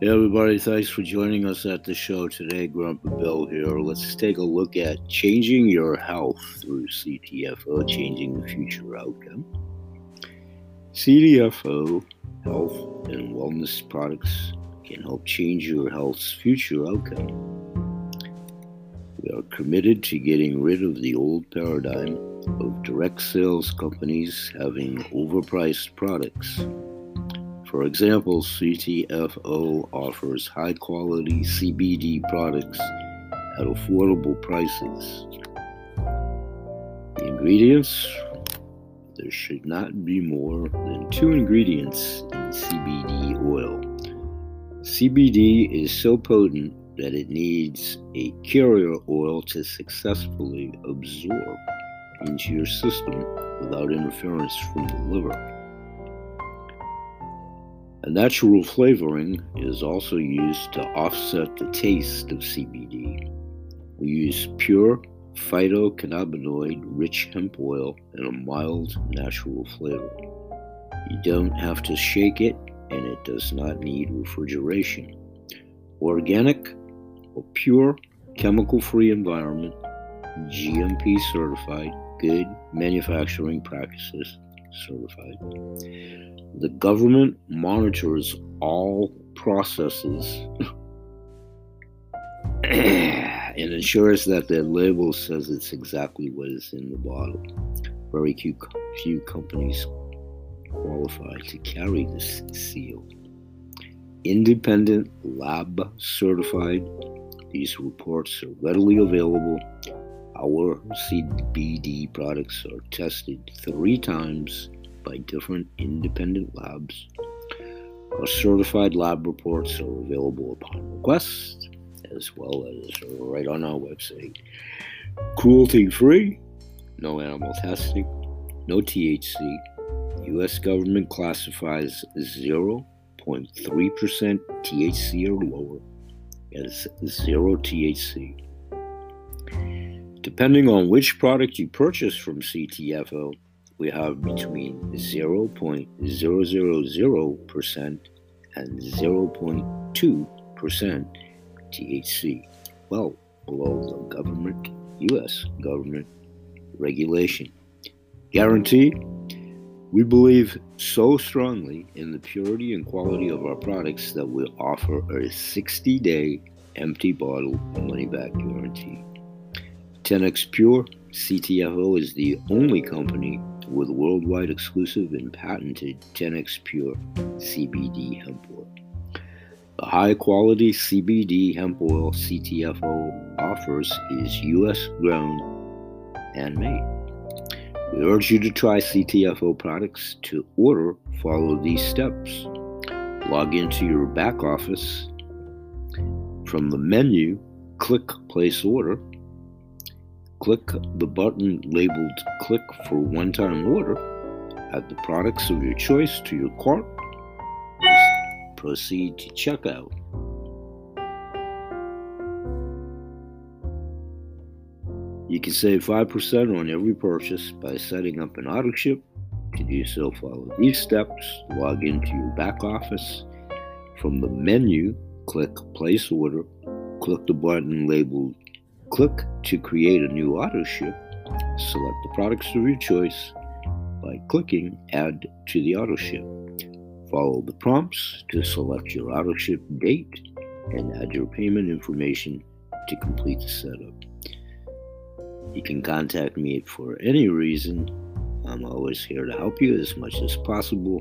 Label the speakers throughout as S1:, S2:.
S1: Hey everybody, thanks for joining us at the show today. Grandpa Bill here. Let's take a look at changing your health through CTFO, changing the future outcome. CTFO health and wellness products can help change your health's future outcome. We are committed to getting rid of the old paradigm of direct sales companies having overpriced products for example, CTFO offers high quality CBD products at affordable prices. The ingredients there should not be more than two ingredients in CBD oil. CBD is so potent that it needs a carrier oil to successfully absorb into your system without interference from the liver. Natural flavoring is also used to offset the taste of CBD. We use pure phytocannabinoid rich hemp oil and a mild natural flavor. You don't have to shake it and it does not need refrigeration. Organic or pure chemical free environment, GMP certified, good manufacturing practices certified. The government monitors all processes and ensures that the label says it's exactly what is in the bottle. Very few, few companies qualify to carry this seal. Independent lab certified, these reports are readily available. Our CBD products are tested three times by different independent labs. Our certified lab reports are available upon request, as well as right on our website. Cruelty free, no animal testing, no THC. U.S. government classifies 0.3% THC or lower as zero THC. Depending on which product you purchase from CTFO, we have between 0.000% and 0.2% THC, well below the government, U.S. government regulation. Guarantee? We believe so strongly in the purity and quality of our products that we offer a 60 day empty bottle money back guarantee. 10x Pure CTFO is the only company with worldwide exclusive and patented 10x Pure CBD hemp oil. The high quality CBD hemp oil CTFO offers is US grown and made. We urge you to try CTFO products. To order, follow these steps. Log into your back office. From the menu, click Place Order Click the button labeled Click for One Time Order. Add the products of your choice to your cart. Proceed to checkout. You can save 5% on every purchase by setting up an auto ship. To do so, follow these steps. Log into your back office. From the menu, click Place Order. Click the button labeled Click to create a new auto ship. Select the products of your choice by clicking Add to the auto ship. Follow the prompts to select your auto ship date and add your payment information to complete the setup. You can contact me for any reason. I'm always here to help you as much as possible.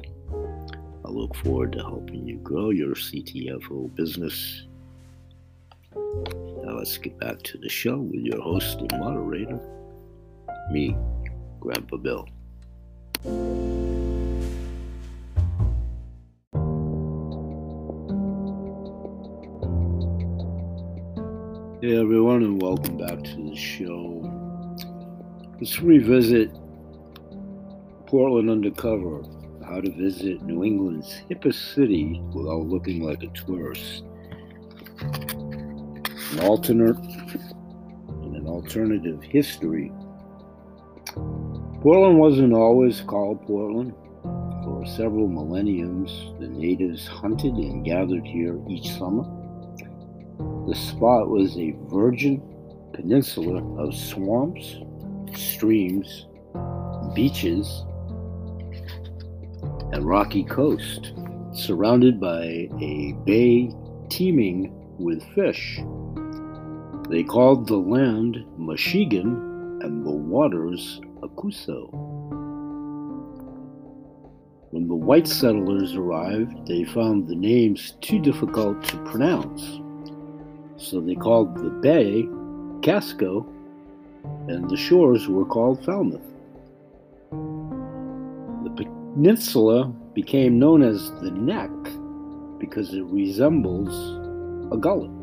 S1: I look forward to helping you grow your CTFO business now let's get back to the show with your host and moderator, me, Grandpa Bill. Hey everyone, and welcome back to the show. Let's revisit Portland Undercover how to visit New England's hippest city without looking like a tourist an alternate an alternative history. Portland wasn't always called Portland. For For several millenniums, the natives hunted and gathered here each summer. The spot was a virgin peninsula of swamps, streams, beaches, and rocky coast, surrounded by a bay teeming with fish. They called the land Machigonne and the waters Akuso. When the white settlers arrived, they found the names too difficult to pronounce. So they called the bay Casco, and the shores were called Falmouth. The peninsula became known as the Neck because it resembles a gullet.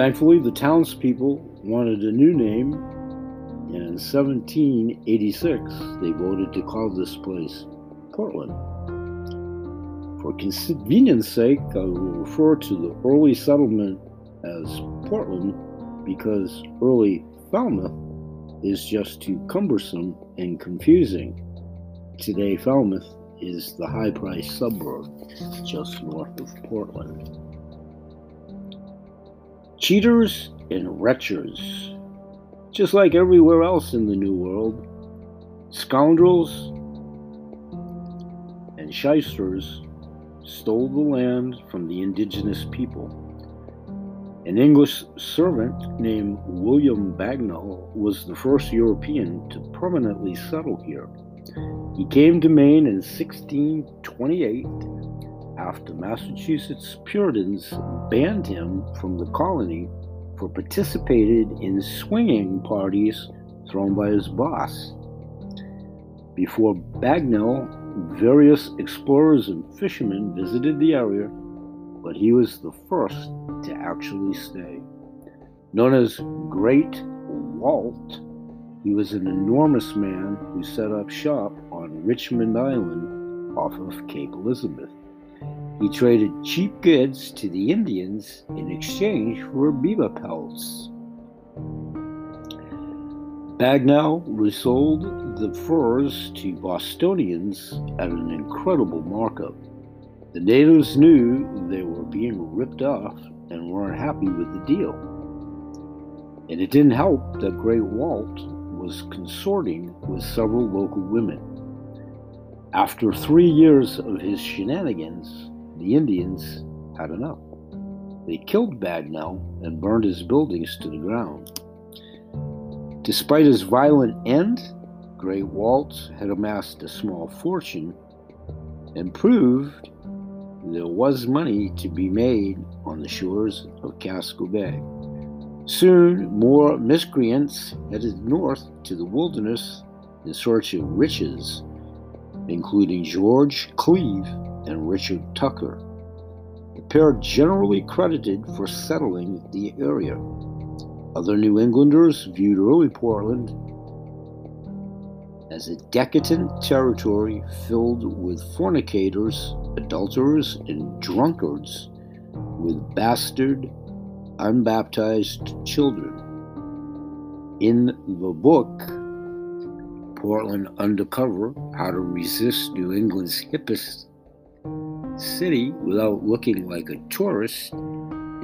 S1: Thankfully, the townspeople wanted a new name, and in 1786 they voted to call this place Portland. For convenience sake, I will refer to the early settlement as Portland because early Falmouth is just too cumbersome and confusing. Today, Falmouth is the high priced suburb just north of Portland. Cheaters and retchers, just like everywhere else in the New World, scoundrels and shysters stole the land from the indigenous people. An English servant named William Bagnall was the first European to permanently settle here. He came to Maine in 1628 after Massachusetts Puritans banned him from the colony for participating in swinging parties thrown by his boss. Before Bagnall, various explorers and fishermen visited the area, but he was the first to actually stay. Known as Great Walt, he was an enormous man who set up shop on Richmond Island off of Cape Elizabeth. He traded cheap goods to the Indians in exchange for beaver pelts. Bagnall resold the furs to Bostonians at an incredible markup. The natives knew they were being ripped off and weren't happy with the deal. And it didn't help that Great Walt was consorting with several local women. After three years of his shenanigans, the Indians had enough. They killed Bagnall and burned his buildings to the ground. Despite his violent end, Great Walt had amassed a small fortune and proved there was money to be made on the shores of Casco Bay. Soon, more miscreants headed north to the wilderness in search of riches, including George Cleve and Richard Tucker, the pair generally credited for settling the area. Other New Englanders viewed early Portland as a decadent territory filled with fornicators, adulterers, and drunkards with bastard, unbaptized children. In the book, Portland Undercover How to Resist New England's Hippest city without looking like a tourist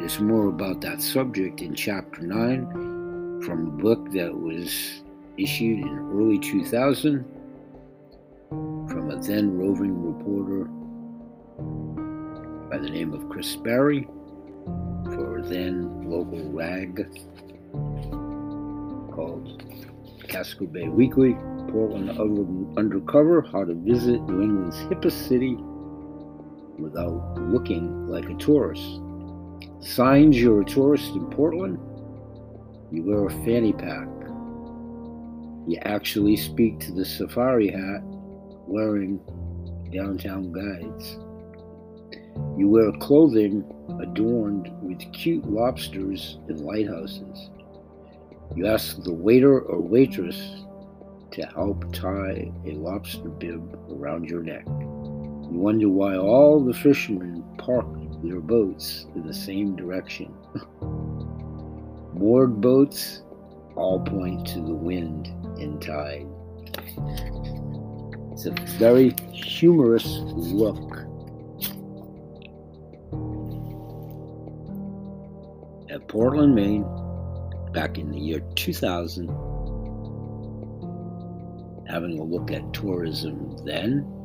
S1: is more about that subject in chapter 9 from a book that was issued in early 2000 from a then roving reporter by the name of Chris Barry for then local rag called Casco Bay Weekly, Portland Undercover, How to Visit New England's Hippest City without looking like a tourist. Signs you're a tourist in Portland? You wear a fanny pack. You actually speak to the safari hat wearing downtown guides. You wear clothing adorned with cute lobsters and lighthouses. You ask the waiter or waitress to help tie a lobster bib around your neck. You wonder why all the fishermen park their boats in the same direction. Moored boats all point to the wind and tide. It's a very humorous look at Portland, Maine, back in the year 2000, having a look at tourism then,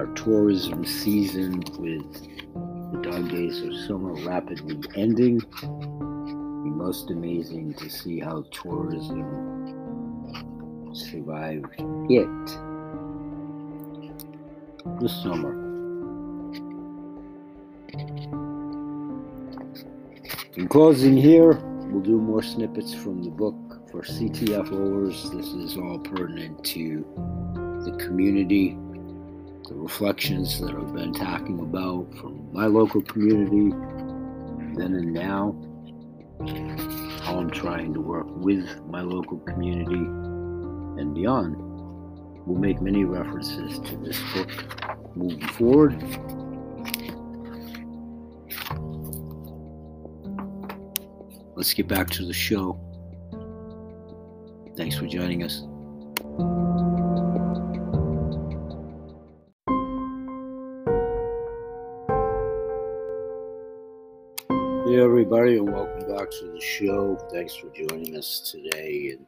S1: our tourism season with the dog days of summer rapidly ending. Most amazing to see how tourism survived it this summer. In closing, here we'll do more snippets from the book for CTFOers. This is all pertinent to the community, the reflections that I've been talking about from my local community, then and now, how I'm trying to work with my local community and beyond. We'll make many references to this book moving forward. Let's get back to the show. Thanks for joining us. Everybody, and welcome back to the show. Thanks for joining us today. And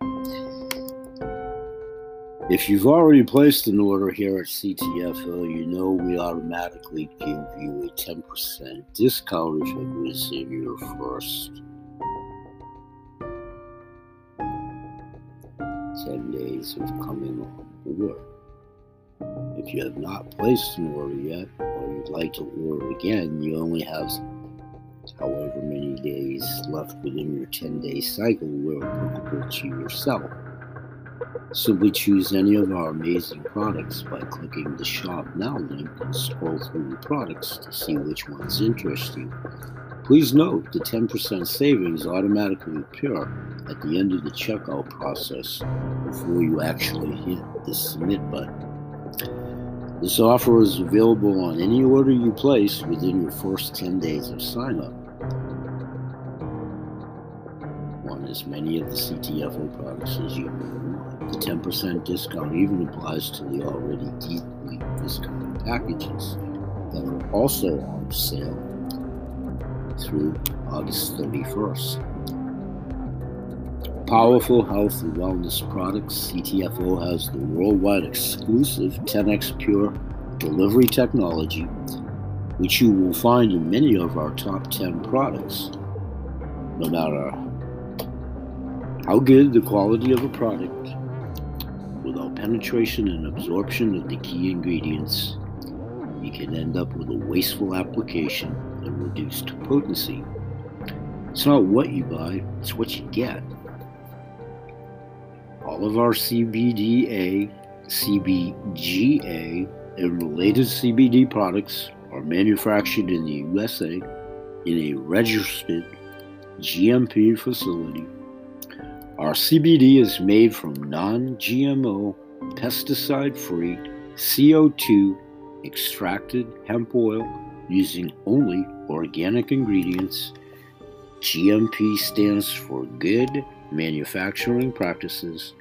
S1: if you've already placed an order here at CTFO, you know we automatically give you a 10% discount if was in your first 10 days of coming on board. If you have not placed an order yet, or you'd like to order again, you only have however many days left within your 10 day cycle where applicable to yourself. Simply choose any of our amazing products by clicking the Shop Now link and scroll through the products to see which ones interest you. Please note the 10% savings automatically appear at the end of the checkout process before you actually hit the submit button. This offer is available on any order you place within your first 10 days of sign up. As many of the CTFO products as you want. The 10% discount even applies to the already deeply discounted packages that are also on sale through August 31st. Powerful health and wellness products, CTFO has the worldwide exclusive 10x Pure delivery technology, which you will find in many of our top 10 products. No matter how good the quality of a product, without penetration and absorption of the key ingredients, you can end up with a wasteful application and reduced potency. It's not what you buy, it's what you get. All of our CBDA, CBGA, and related CBD products are manufactured in the USA in a registered GMP facility. Our CBD is made from non GMO, pesticide free, CO2 extracted hemp oil using only organic ingredients. GMP stands for Good Manufacturing Practices,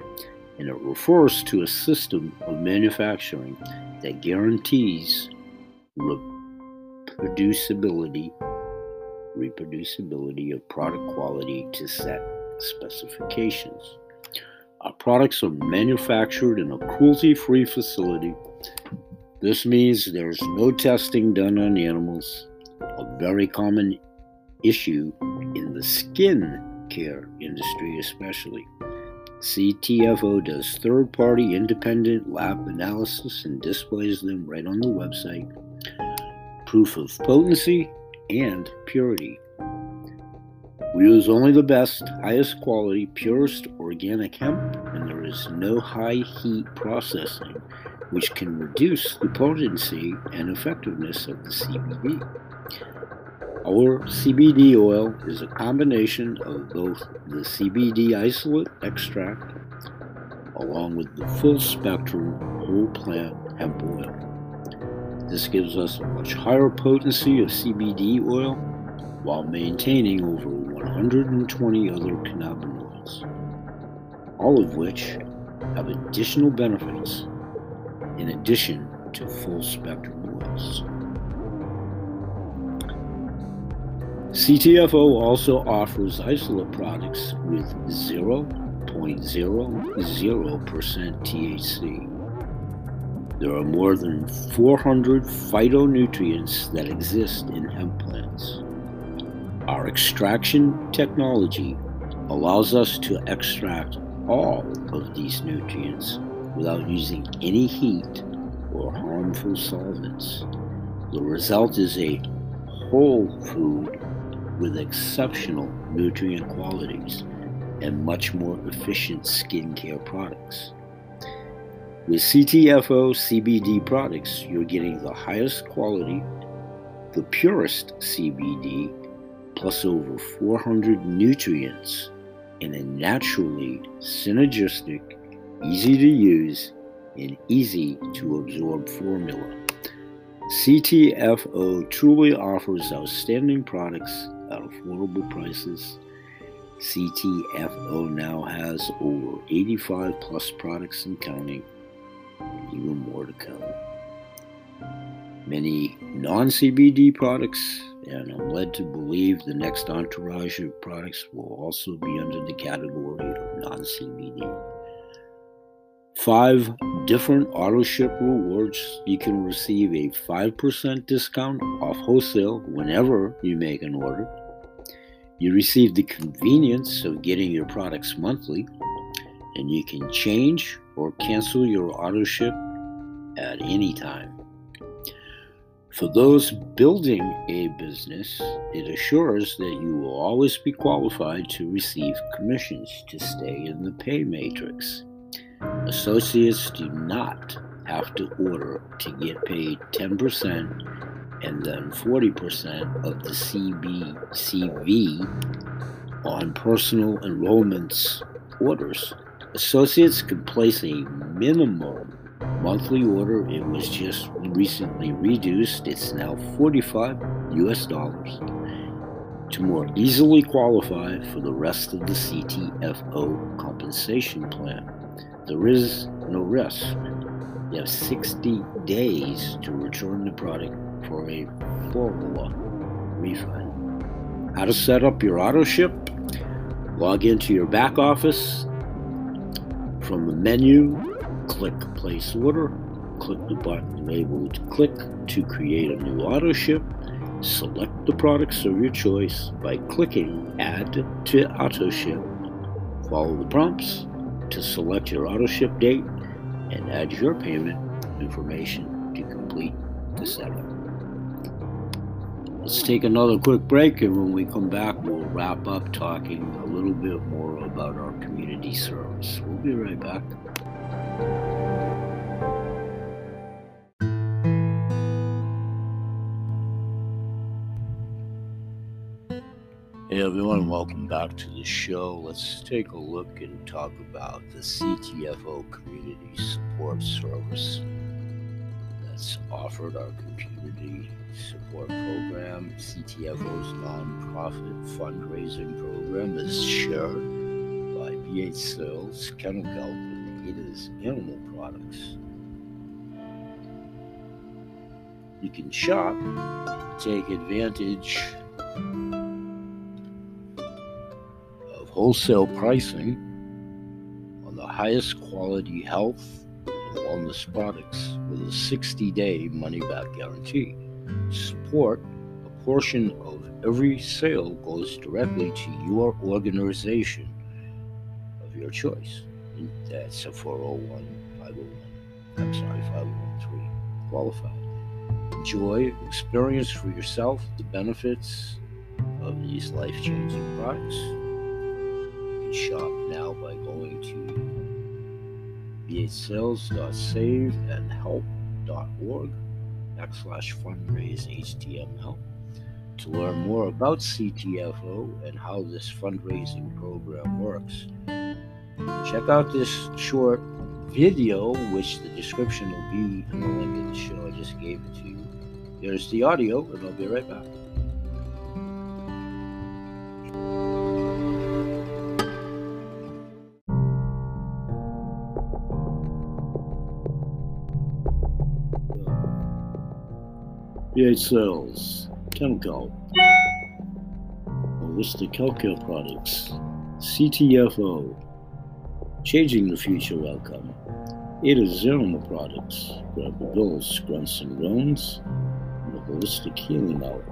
S1: and it refers to a system of manufacturing that guarantees reproducibility reproducibility of product quality to set specifications. Our products are manufactured in a cruelty free facility this means there's no testing done on animals, a very common issue in the skin care industry, especially. CTFO does third party independent lab analysis and displays them right on the website. Proof of potency and purity. We use only the best, highest quality, purest organic hemp, and there is no high heat processing which can reduce the potency and effectiveness of the CBD. Our CBD oil is a combination of both the CBD isolate extract along with the full spectrum whole plant hemp oil. This gives us a much higher potency of CBD oil while maintaining over 120 other cannabinoids, all of which have additional benefits in addition to full spectrum oils. CTFO also offers isolate products with 0.00% THC. There are more than 400 phytonutrients that exist in hemp plants. Our extraction technology allows us to extract all of these nutrients without using any heat or harmful solvents. The result is a whole food with exceptional nutrient qualities and much more efficient skincare products. With CTFO CBD products, you're getting the highest quality, the purest CBD, plus over 400 nutrients in a naturally synergistic, easy to use, and easy to absorb formula. CTFO truly offers outstanding products at affordable prices. CTFO now has over 85 plus products and counting, and even more to come. Many non CBD products, and I'm led to believe the next entourage of products will also be under the category of non CBD. Five different auto ship rewards. You can receive a 5% discount off wholesale whenever you make an order. You receive the convenience of getting your products monthly, and you can change or cancel your auto ship at any time. For those building a business, it assures that you will always be qualified to receive commissions to stay in the pay matrix. Associates do not have to order to get paid 10% and then 40% of the CB, CV on personal enrollments orders. Associates can place a minimum monthly order. It was just recently reduced. It's now 45 US dollars to more easily qualify for the rest of the CTFO compensation plan. There is no risk. You have 60 days to return the product for a full refund. How to set up your auto ship? Log into your back office. From the menu, click Place Order. Click the button labeled Click to create a new auto ship. Select the products of your choice by clicking Add to Auto Ship. Follow the prompts to select your auto ship date and add your payment information to complete the setup. Let's take another quick break, and when we come back, we'll wrap up talking a little bit more about our community service. We'll be right back. Hey everyone, welcome back to the show. Let's take a look and talk about the CTFO Community Support Service that's offered our community support program. CTFO's nonprofit fundraising program is shared by BH Sales, Kennel Kelp, and Ada's Animal Products. You can shop, take advantage of wholesale pricing on the highest quality health and wellness products with a 60 day money back guarantee support, a portion of every sale goes directly to your organization of your choice. That's a 401, 501, I'm sorry, 513, qualified. Enjoy, experience for yourself the benefits of these life changing products. You can shop now by going to bhsales.save and help.org backslash fundraise HTML to learn more about CTFO and how this fundraising program works. Check out this short video, which the description will be in the link in the show. I just gave it to you. There's the audio, and I'll be right back. BH Sales, chemical, holistic healthcare products, CTFO, changing the future outcome. It is Zeroma products, Grandpa Bill's Grunts and Groans, and the Holistic Healing Hour.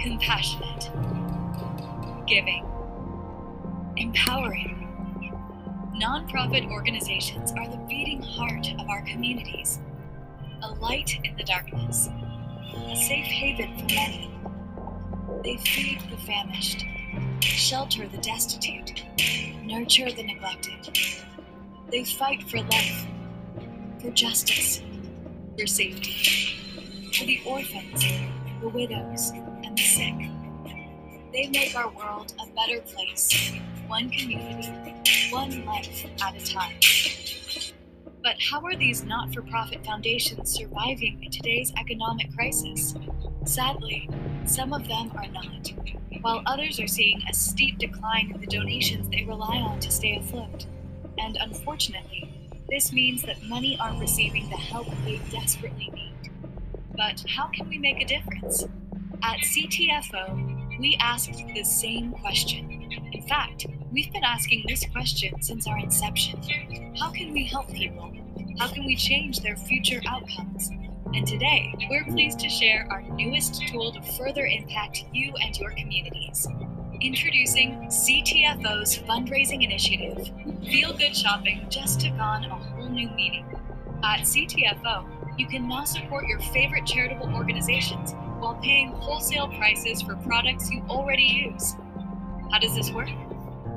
S2: Compassionate, giving, empowering. Nonprofit organizations are the beating heart of our communities, a light in the darkness, a safe haven for many. They feed the famished, shelter the destitute, nurture the neglected. They fight for life, for justice, for safety, for the orphans, the widows, and the sick. They make our world a better place, one community, one life at a time. But how are these not for profit foundations surviving in today's economic crisis? Sadly, some of them are not, while others are seeing a steep decline in the donations they rely on to stay afloat. And unfortunately, this means that many aren't receiving the help they desperately need. But how can we make a difference? At CTFO, we asked the same question. In fact, we've been asking this question since our inception How can we help people? How can we change their future outcomes? And today, we're pleased to share our newest tool to further impact you and your communities. Introducing CTFO's fundraising initiative. Feel Good Shopping just took on a whole new meaning. At CTFO, you can now support your favorite charitable organizations while paying wholesale prices for products you already use. How does this work?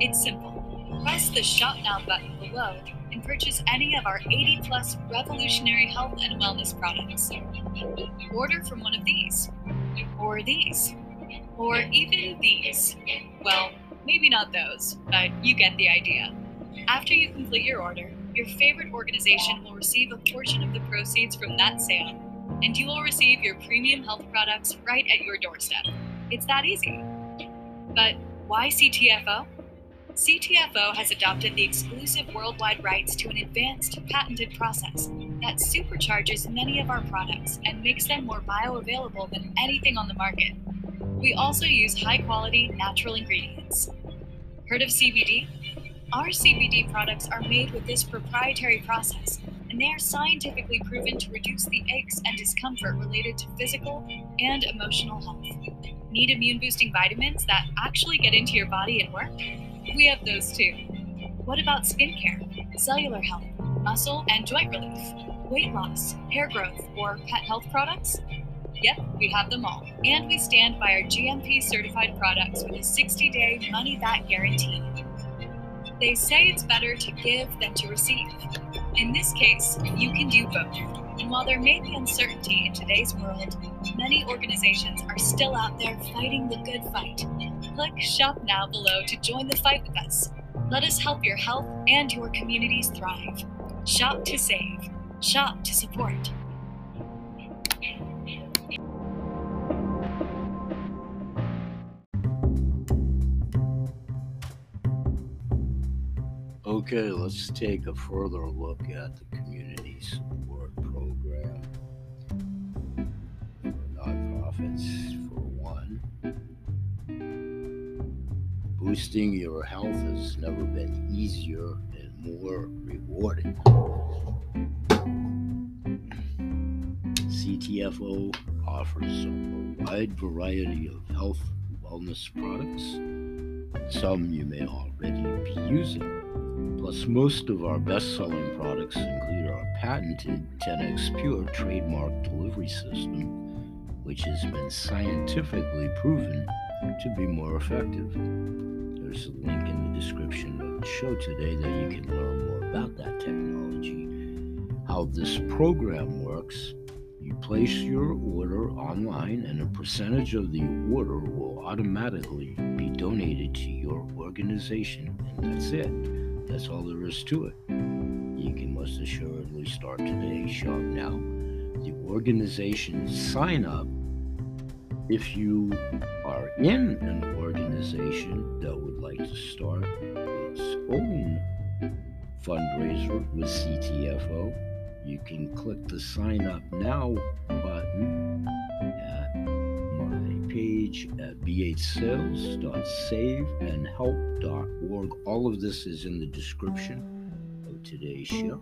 S2: It's simple. Press the Shop Now button below and purchase any of our 80 plus revolutionary health and wellness products. Order from one of these, or these, or even these. Well, maybe not those, but you get the idea. After you complete your order, your favorite organization will receive a portion of the proceeds from that sale, and you will receive your premium health products right at your doorstep. It's that easy. But why CTFO? CTFO has adopted the exclusive worldwide rights to an advanced patented process that supercharges many of our products and makes them more bioavailable than anything on the market. We also use high quality natural ingredients. Heard of CBD? Our CBD products are made with this proprietary process, and they are scientifically proven to reduce the aches and discomfort related to physical and emotional health. Need immune boosting vitamins that actually get into your body and work? We have those too. What about skincare, cellular health, muscle and joint relief, weight loss, hair growth, or pet health products? Yep, we have them all. And we stand by our GMP certified products with a 60 day money back guarantee. They say it's better to give than to receive. In this case, you can do both. And while there may be uncertainty in today's world, many organizations are still out there fighting the good fight. Click Shop Now below to join the fight with us. Let us help your health and your communities thrive. Shop to save, shop to support.
S1: Okay, let's take a further look at the community support program for nonprofits. Boosting your health has never been easier and more rewarding. CTFO offers a wide variety of health wellness products. Some you may already be using. Plus, most of our best selling products include our patented 10x Pure trademark delivery system, which has been scientifically proven to be more effective. There's a link in the description of the show today that you can learn more about that technology. How this program works you place your order online, and a percentage of the order will automatically be donated to your organization, and that's it. That's all there is to it. You can most assuredly start today, shop now. The organization sign up if you are in an organization that to start its own fundraiser with CTFO. you can click the sign up now button at my page at bhsales.saveandhelp.org. All of this is in the description of today's show.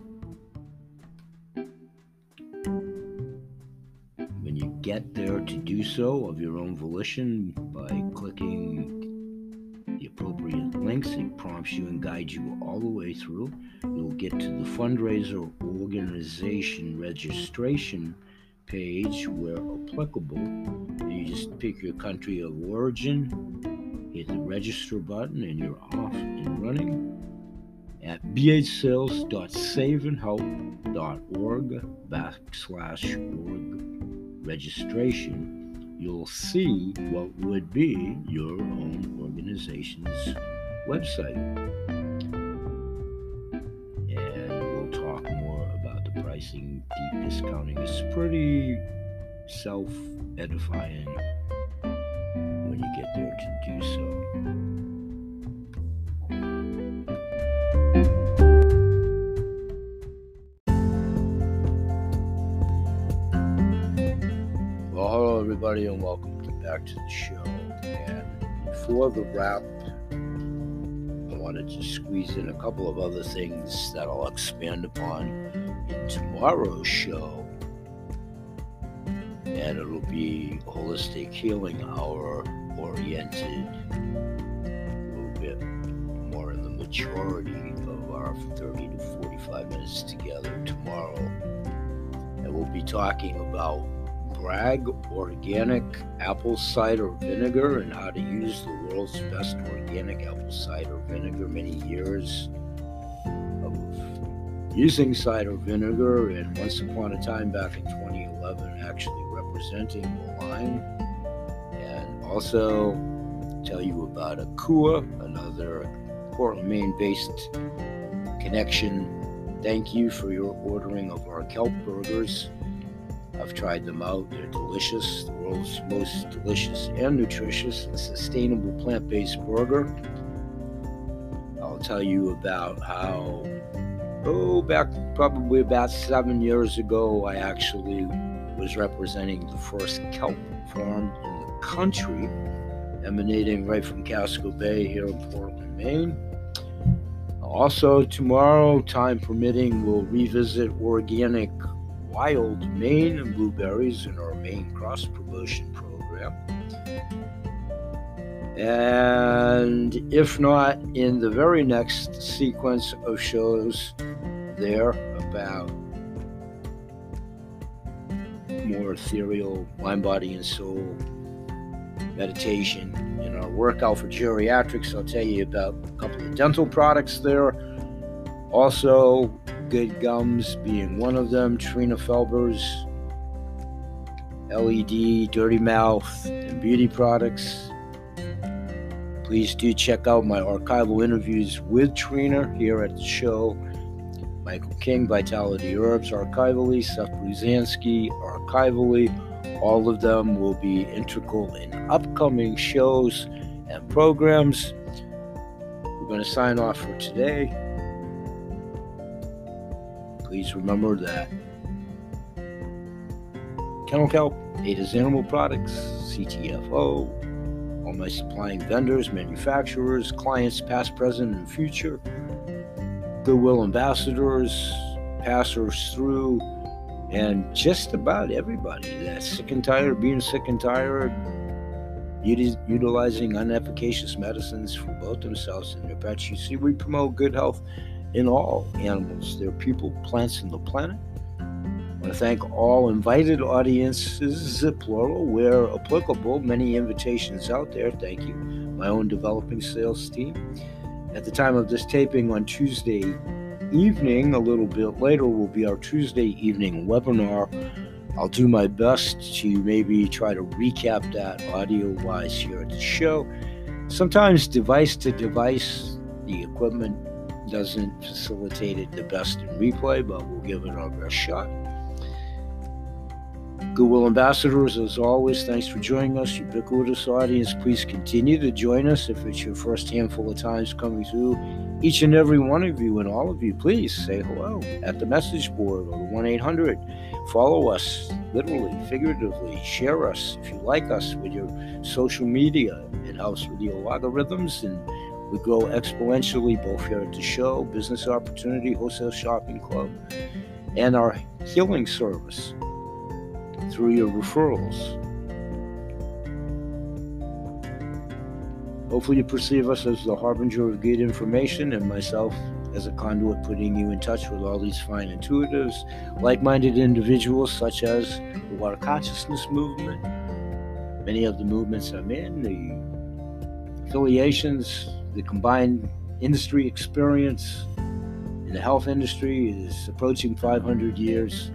S1: When you get there to do so of your own volition by clicking appropriate links, it prompts you and guides you all the way through. You'll get to the fundraiser organization registration page where applicable. You just pick your country of origin, hit the register button, and you're off and running at bhsales.saveandhelp.org backslash org registration. You'll see what would be your own organization's website. And we'll talk more about the pricing, deep discounting. It's pretty self edifying when you get there to do so. Well, hello, everybody, and welcome back to the show. And before the wrap, I wanted to squeeze in a couple of other things that I'll expand upon in tomorrow's show. And it'll be holistic healing hour oriented, a little bit more in the maturity of our 30 to 45 minutes together tomorrow. And we'll be talking about Organic Apple Cider Vinegar and how to use the world's best organic apple cider vinegar. Many years of using cider vinegar, and once upon a time back in 2011, actually representing the line. And also tell you about Akua, another Portland, Maine based connection. Thank you for your ordering of our kelp burgers. I've tried them out. They're delicious, the world's most delicious and nutritious and sustainable plant based burger. I'll tell you about how, oh, back probably about seven years ago, I actually was representing the first kelp farm in the country, emanating right from Casco Bay here in Portland, Maine. Also, tomorrow, time permitting, we'll revisit organic wild Maine blueberries in our Maine cross promotion program. And if not, in the very next sequence of shows, there about more ethereal mind, body, and soul meditation. In our workout for geriatrics, I'll tell you about a couple of dental products there. Also, Good Gums being one of them, Trina Felber's LED, Dirty Mouth, and beauty products. Please do check out my archival interviews with Trina here at the show. Michael King, Vitality Herbs, archivally, Seth Bruzanski, archivally. All of them will be integral in upcoming shows and programs. We're going to sign off for today. Please remember that Kennel Kelp, Ada's Animal Products, CTFO, all my supplying vendors, manufacturers, clients, past, present, and future, Goodwill ambassadors, passers through, and just about everybody that's sick and tired being sick and tired, utilizing unefficacious medicines for both themselves and their pets. You see, we promote good health in all animals, their people, plants, and the planet. I want to thank all invited audiences, plural, where applicable. Many invitations out there. Thank you. My own developing sales team. At the time of this taping on Tuesday evening, a little bit later, will be our Tuesday evening webinar. I'll do my best to maybe try to recap that audio wise here at the show. Sometimes, device to device, the equipment doesn't facilitate it the best in replay, but we'll give it our best shot. Goodwill Ambassadors, as always, thanks for joining us. Ubiquitous audience, please continue to join us if it's your first handful of times coming through. Each and every one of you and all of you, please say hello at the message board or the 1 800. Follow us, literally, figuratively. Share us if you like us with your social media. It helps with your algorithms and we grow exponentially both here at the show, Business Opportunity Wholesale Shopping Club, and our healing service through your referrals. Hopefully, you perceive us as the harbinger of good information and myself as a conduit putting you in touch with all these fine intuitives, like minded individuals such as the Water Consciousness Movement, many of the movements I'm in, the affiliations, the combined industry experience in the health industry is approaching 500 years.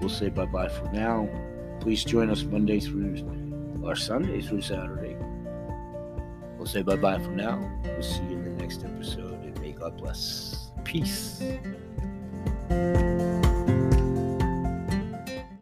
S1: We'll say bye bye for now. Please join us Monday through or Sunday through Saturday. We'll say bye bye for now. We'll see you in the next episode and may God bless. Peace.